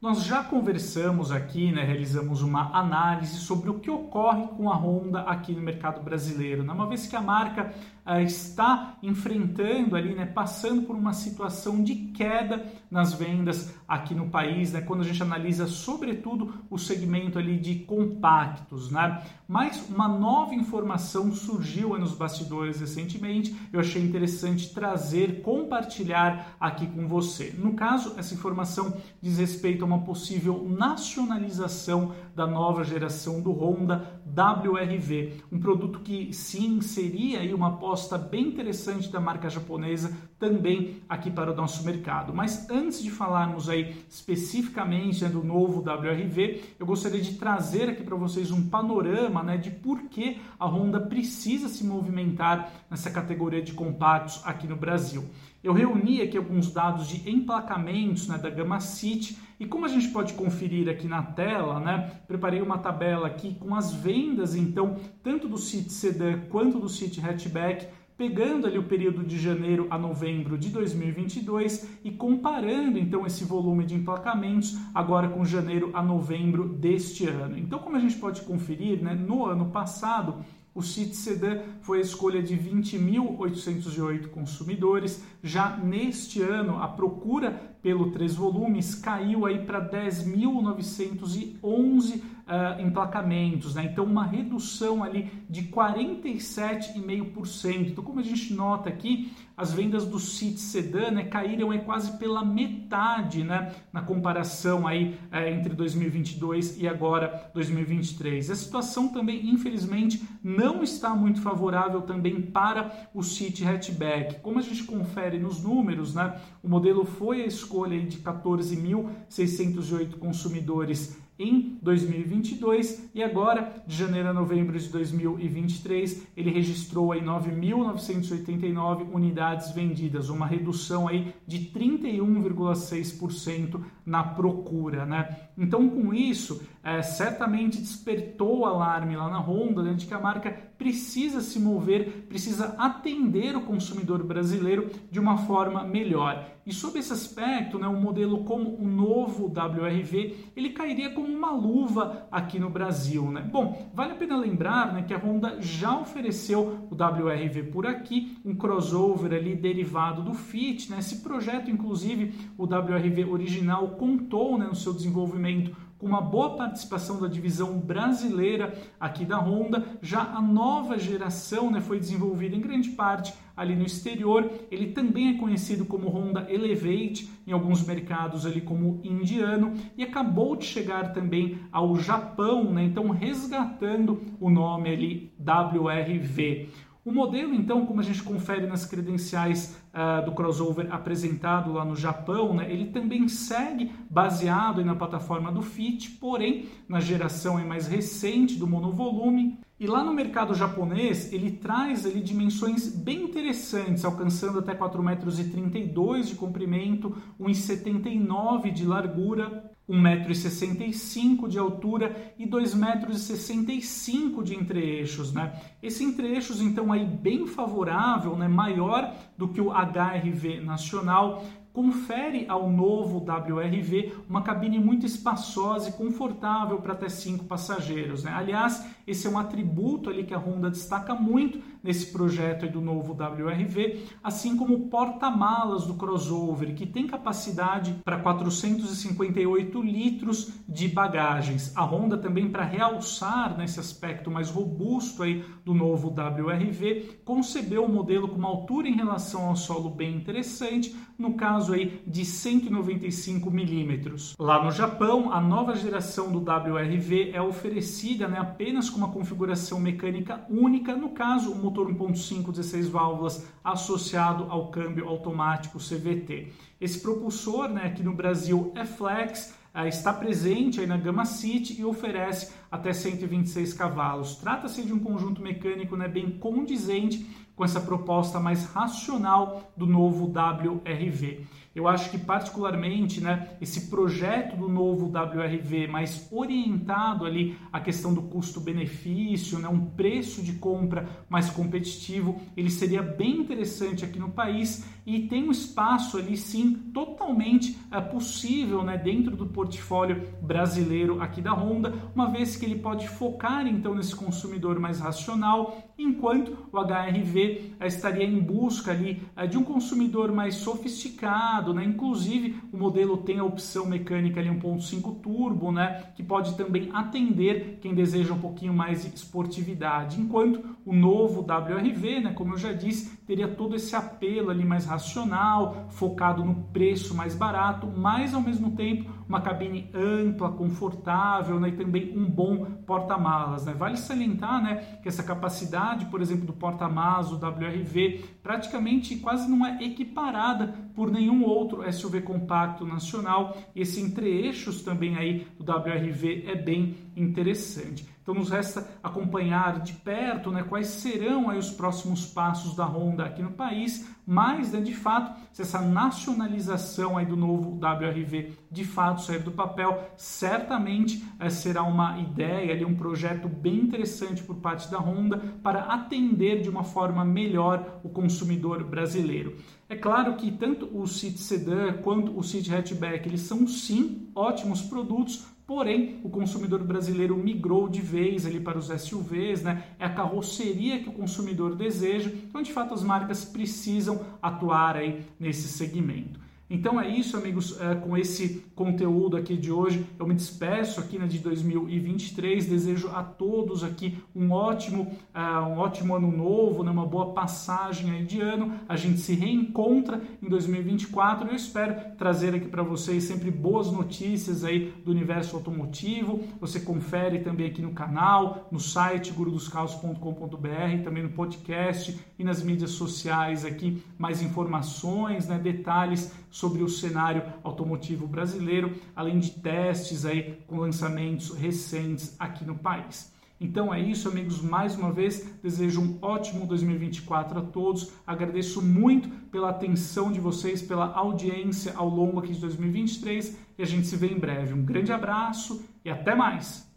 Nós já conversamos aqui, né, realizamos uma análise sobre o que ocorre com a Honda aqui no mercado brasileiro, né? uma vez que a marca uh, está enfrentando ali, né, passando por uma situação de queda nas vendas aqui no país, né, quando a gente analisa sobretudo o segmento ali de compactos, né? Mas uma nova informação surgiu nos bastidores recentemente, eu achei interessante trazer, compartilhar aqui com você. No caso, essa informação diz respeito a uma possível nacionalização da nova geração do Honda WRV, um produto que sim seria aí uma aposta bem interessante da marca japonesa também aqui para o nosso mercado. Mas antes de falarmos aí especificamente né, do novo WRV, eu gostaria de trazer aqui para vocês um panorama né, de por que a Honda precisa se movimentar nessa categoria de compactos aqui no Brasil. Eu reuni aqui alguns dados de emplacamentos né, da Gama City e como a gente pode conferir aqui na tela, né, preparei uma tabela aqui com as vendas, então, tanto do City Sedan quanto do City Hatchback, pegando ali o período de janeiro a novembro de 2022 e comparando então esse volume de emplacamentos agora com janeiro a novembro deste ano. Então, como a gente pode conferir, né, no ano passado o City Sedan foi a escolha de 20.808 consumidores. Já neste ano, a procura pelo três volumes caiu aí para 10.911 uh, emplacamentos, né? Então uma redução ali de 47,5%. Então como a gente nota aqui, as vendas do City Sedan né, caíram aí quase pela metade, né? Na comparação aí uh, entre 2022 e agora 2023. A situação também, infelizmente, não está muito favorável também para o City Hatchback. Como a gente confere nos números, né? O modelo foi a escolha de 14.608 consumidores em 2022 e agora, de janeiro a novembro de 2023, ele registrou aí 9.989 unidades vendidas, uma redução aí de 31,6% na procura, né? Então, com isso, é, certamente despertou alarme lá na Honda né, de que a marca precisa se mover, precisa atender o consumidor brasileiro de uma forma melhor. E sob esse aspecto, né, um modelo como o novo WRV, ele cairia como uma luva aqui no Brasil. Né? Bom, vale a pena lembrar né, que a Honda já ofereceu o WRV por aqui, um crossover ali derivado do Fit. Né? Esse projeto, inclusive, o WRV original contou né, no seu desenvolvimento com uma boa participação da divisão brasileira aqui da Honda. Já a nova geração né, foi desenvolvida em grande parte ali no exterior. Ele também é conhecido como Honda Elevate em alguns mercados ali como indiano e acabou de chegar também ao Japão, né, então resgatando o nome ali WRV. O modelo, então, como a gente confere nas credenciais uh, do crossover apresentado lá no Japão, né, ele também segue baseado na plataforma do Fit, porém na geração mais recente do monovolume. E lá no mercado japonês, ele traz ali dimensões bem interessantes, alcançando até 4,32 metros de comprimento, 1,79 de largura, 1,65m de altura e 2,65m de entre-eixos. Né? Esse entre-eixos, então, aí bem favorável, né? maior do que o HRV nacional, confere ao novo WRV uma cabine muito espaçosa e confortável para até cinco passageiros. Né? Aliás, esse é um atributo ali que a Honda destaca muito nesse projeto do novo WRV, assim como o porta-malas do crossover, que tem capacidade para 458 litros de bagagens. A Honda também para realçar nesse aspecto mais robusto aí do novo WRV, concebeu o modelo com uma altura em relação ao solo bem interessante, no caso aí de 195 milímetros. Lá no Japão, a nova geração do WRV é oferecida né, apenas com uma configuração mecânica única, no caso, o motor 1.5 16 válvulas associado ao câmbio automático CVT. Esse propulsor, né, aqui no Brasil é flex, eh, está presente aí na Gama City e oferece até 126 cavalos. Trata-se de um conjunto mecânico né, bem condizente com essa proposta mais racional do novo WRV. Eu acho que particularmente, né, esse projeto do novo WRV mais orientado ali à questão do custo-benefício, né, um preço de compra mais competitivo, ele seria bem interessante aqui no país e tem um espaço ali sim totalmente é, possível, né, dentro do portfólio brasileiro aqui da Honda, uma vez que ele pode focar então nesse consumidor mais racional, enquanto o HRV estaria em busca ali é, de um consumidor mais sofisticado né? Inclusive, o modelo tem a opção mecânica ali 1.5 turbo, né? Que pode também atender quem deseja um pouquinho mais de esportividade. Enquanto o novo WRV, né? Como eu já disse, teria todo esse apelo ali mais racional, focado no preço mais barato, mas ao mesmo tempo uma cabine ampla, confortável, né? E também um bom porta-malas, né? Vale salientar, né? Que essa capacidade, por exemplo, do porta-malas, do WRV, praticamente quase não é equiparada por nenhum outro SUV compacto nacional. Esse entre-eixos também aí do WRV é bem interessante. Então nos resta acompanhar de perto né, quais serão aí os próximos passos da Honda aqui no país, mas né, de fato, se essa nacionalização aí do novo WRV de fato sair do papel, certamente é, será uma ideia, ali, um projeto bem interessante por parte da Honda para atender de uma forma melhor o consumidor brasileiro. É claro que tanto o City Sedan quanto o City Hatchback eles são sim ótimos produtos, Porém, o consumidor brasileiro migrou de vez ali para os SUVs, né? É a carroceria que o consumidor deseja. Então, de fato, as marcas precisam atuar aí nesse segmento. Então é isso, amigos, é, com esse conteúdo aqui de hoje. Eu me despeço aqui né, de 2023. Desejo a todos aqui um ótimo, uh, um ótimo ano novo, né, uma boa passagem aí de ano. A gente se reencontra em 2024 e eu espero trazer aqui para vocês sempre boas notícias aí do universo automotivo. Você confere também aqui no canal, no site gurudoscarros.com.br, também no podcast e nas mídias sociais aqui mais informações, né, detalhes sobre o cenário automotivo brasileiro, além de testes aí com lançamentos recentes aqui no país. Então é isso, amigos. Mais uma vez, desejo um ótimo 2024 a todos. Agradeço muito pela atenção de vocês, pela audiência ao longo aqui de 2023 e a gente se vê em breve. Um grande abraço e até mais!